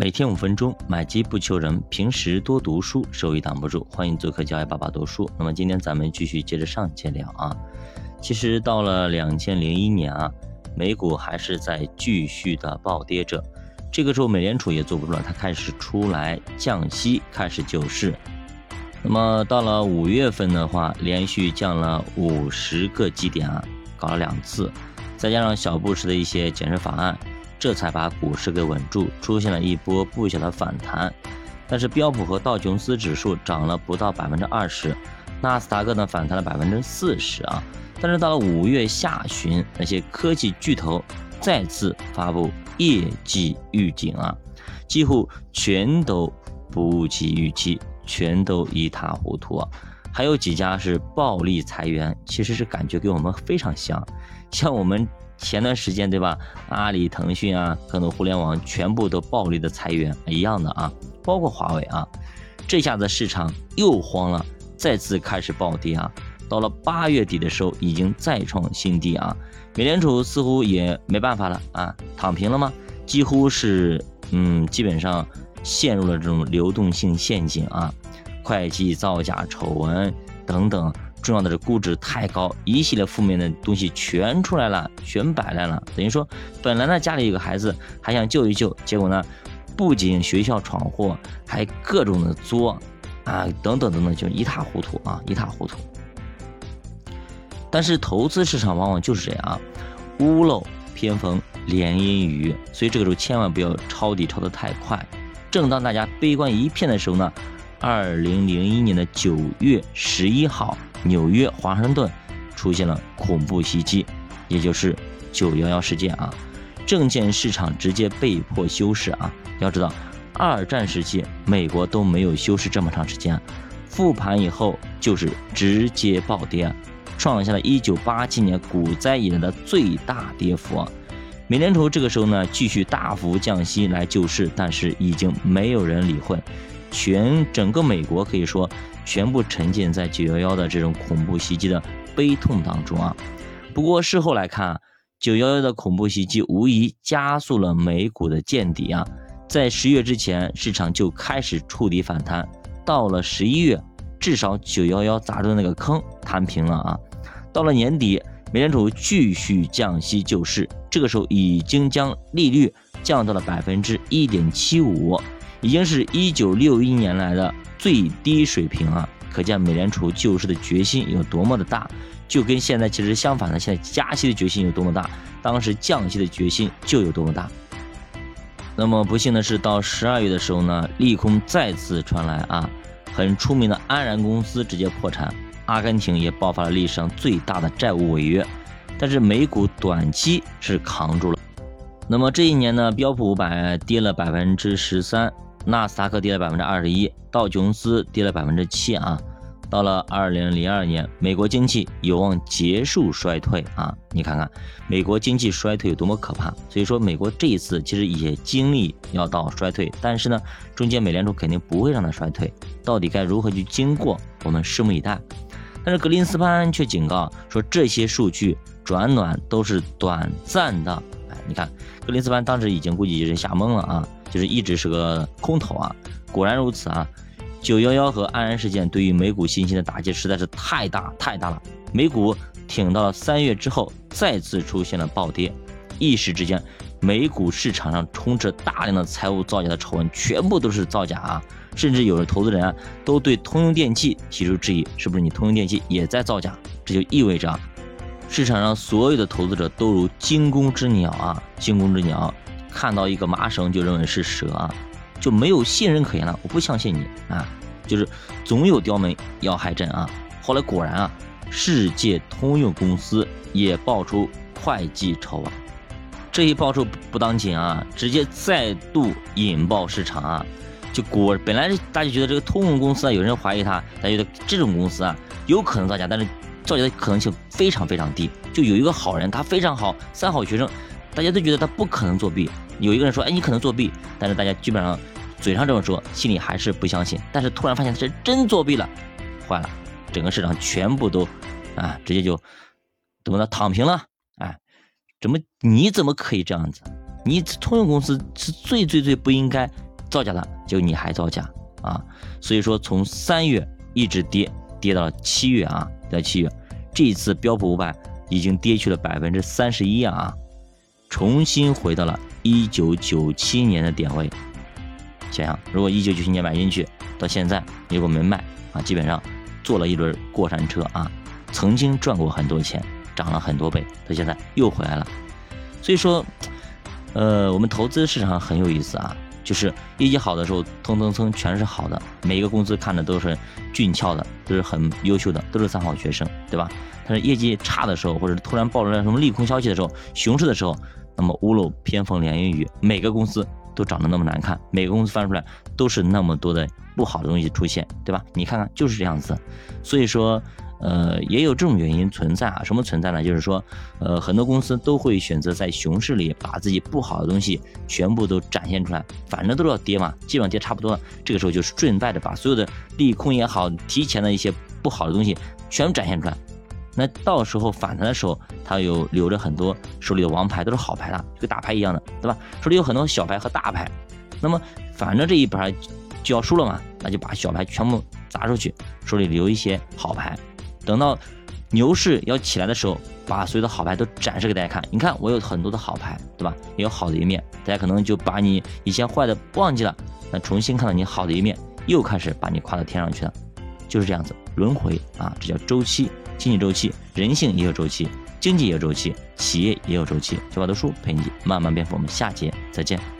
每天五分钟，买机不求人，平时多读书，收益挡不住。欢迎做客教育爸爸读书。那么今天咱们继续接着上节聊啊。其实到了两千零一年啊，美股还是在继续的暴跌着。这个时候美联储也坐不住了，它开始出来降息，开始救市。那么到了五月份的话，连续降了五十个基点啊，搞了两次，再加上小布什的一些减税法案。这才把股市给稳住，出现了一波不小的反弹。但是标普和道琼斯指数涨了不到百分之二十，纳斯达克呢反弹了百分之四十啊。但是到了五月下旬，那些科技巨头再次发布业绩预警啊，几乎全都不及预期，全都一塌糊涂啊。还有几家是暴力裁员，其实是感觉跟我们非常像，像我们。前段时间对吧，阿里、腾讯啊，很多互联网全部都暴力的裁员一样的啊，包括华为啊，这下子市场又慌了，再次开始暴跌啊。到了八月底的时候，已经再创新低啊。美联储似乎也没办法了啊，躺平了吗？几乎是，嗯，基本上陷入了这种流动性陷阱啊，会计造假丑闻等等。重要的是估值太高，一系列负面的东西全出来了，全摆烂了。等于说，本来呢家里有个孩子还想救一救，结果呢，不仅学校闯祸，还各种的作，啊，等等等等，就一塌糊涂啊，一塌糊涂。但是投资市场往往就是这样啊，屋漏偏逢连阴雨，所以这个时候千万不要抄底抄得太快。正当大家悲观一片的时候呢，二零零一年的九月十一号。纽约、华盛顿出现了恐怖袭击，也就是九幺幺事件啊，证券市场直接被迫休市啊。要知道，二战时期美国都没有休市这么长时间，复盘以后就是直接暴跌，创下了一九八七年股灾以来的最大跌幅。美联储这个时候呢，继续大幅降息来救市，但是已经没有人理会，全整个美国可以说。全部沉浸在九幺幺的这种恐怖袭击的悲痛当中啊！不过事后来看啊，九幺幺的恐怖袭击无疑加速了美股的见底啊！在十月之前，市场就开始触底反弹，到了十一月，至少九幺幺砸的那个坑摊平了啊！到了年底，美联储继续降息救市，这个时候已经将利率降到了百分之一点七五，已经是一九六一年来的。最低水平啊，可见美联储救市的决心有多么的大，就跟现在其实相反的，现在加息的决心有多么大，当时降息的决心就有多么大。那么不幸的是，到十二月的时候呢，利空再次传来啊，很出名的安然公司直接破产，阿根廷也爆发了历史上最大的债务违约，但是美股短期是扛住了。那么这一年呢，标普五百跌了百分之十三。纳斯达克跌了百分之二十一，道琼斯跌了百分之七啊。到了二零零二年，美国经济有望结束衰退啊！你看看美国经济衰退有多么可怕。所以说，美国这一次其实也经历要到衰退，但是呢，中间美联储肯定不会让它衰退。到底该如何去经过，我们拭目以待。但是格林斯潘却警告说，这些数据转暖都是短暂的。哎，你看格林斯潘当时已经估计是吓懵了啊！就是一直是个空头啊，果然如此啊！九幺幺和安然事件对于美股信心的打击实在是太大太大了，美股挺到了三月之后再次出现了暴跌，一时之间，美股市场上充斥大量的财务造假的丑闻，全部都是造假啊！甚至有的投资人啊都对通用电气提出质疑，是不是你通用电气也在造假？这就意味着市场上所有的投资者都如惊弓之鸟啊，惊弓之鸟。看到一个麻绳就认为是蛇啊，就没有信任可言了。我不相信你啊，就是总有刁民要害朕啊。后来果然啊，世界通用公司也爆出会计丑闻，这一爆出不当紧啊，直接再度引爆市场啊。就果本来大家觉得这个通用公司啊，有人怀疑他，大家觉得这种公司啊有可能造假，但是造假的可能性非常非常低。就有一个好人，他非常好，三好学生。大家都觉得他不可能作弊，有一个人说：“哎，你可能作弊。”但是大家基本上嘴上这么说，心里还是不相信。但是突然发现他是真作弊了，坏了，整个市场全部都啊，直接就怎么了躺平了？哎，怎么你怎么可以这样子？你通用公司是最最最不应该造假的，就你还造假啊。所以说从三月一直跌，跌到了七月啊，在七月，这一次标普五百已经跌去了百分之三十一啊，重新回到了一九九七年的点位。想想，如果一九九七年买进去，到现在如果没卖啊，基本上坐了一轮过山车啊，曾经赚过很多钱，涨了很多倍，到现在又回来了。所以说，呃，我们投资市场很有意思啊，就是业绩好的时候，蹭蹭蹭全是好的，每一个公司看着都是俊俏的，都是很优秀的，都是三好学生，对吧？但是业绩差的时候，或者突然爆出来什么利空消息的时候，熊市的时候，那么屋漏偏逢连阴雨，每个公司。都长得那么难看，每个公司翻出来都是那么多的不好的东西出现，对吧？你看看就是这样子，所以说，呃，也有这种原因存在啊。什么存在呢？就是说，呃，很多公司都会选择在熊市里把自己不好的东西全部都展现出来，反正都是要跌嘛，基本上跌差不多了，这个时候就是顺带的把所有的利空也好，提前的一些不好的东西全部展现出来。那到时候反弹的时候，他有留着很多手里的王牌，都是好牌了，就跟打牌一样的，对吧？手里有很多小牌和大牌，那么反正这一盘就要输了嘛，那就把小牌全部砸出去，手里留一些好牌，等到牛市要起来的时候，把所有的好牌都展示给大家看。你看我有很多的好牌，对吧？也有好的一面，大家可能就把你以前坏的忘记了，那重新看到你好的一面，又开始把你夸到天上去了，就是这样子轮回啊，这叫周期。经济周期，人性也有周期，经济也有周期，企业也有周期。小宝读书陪你慢慢变富，我们下节再见。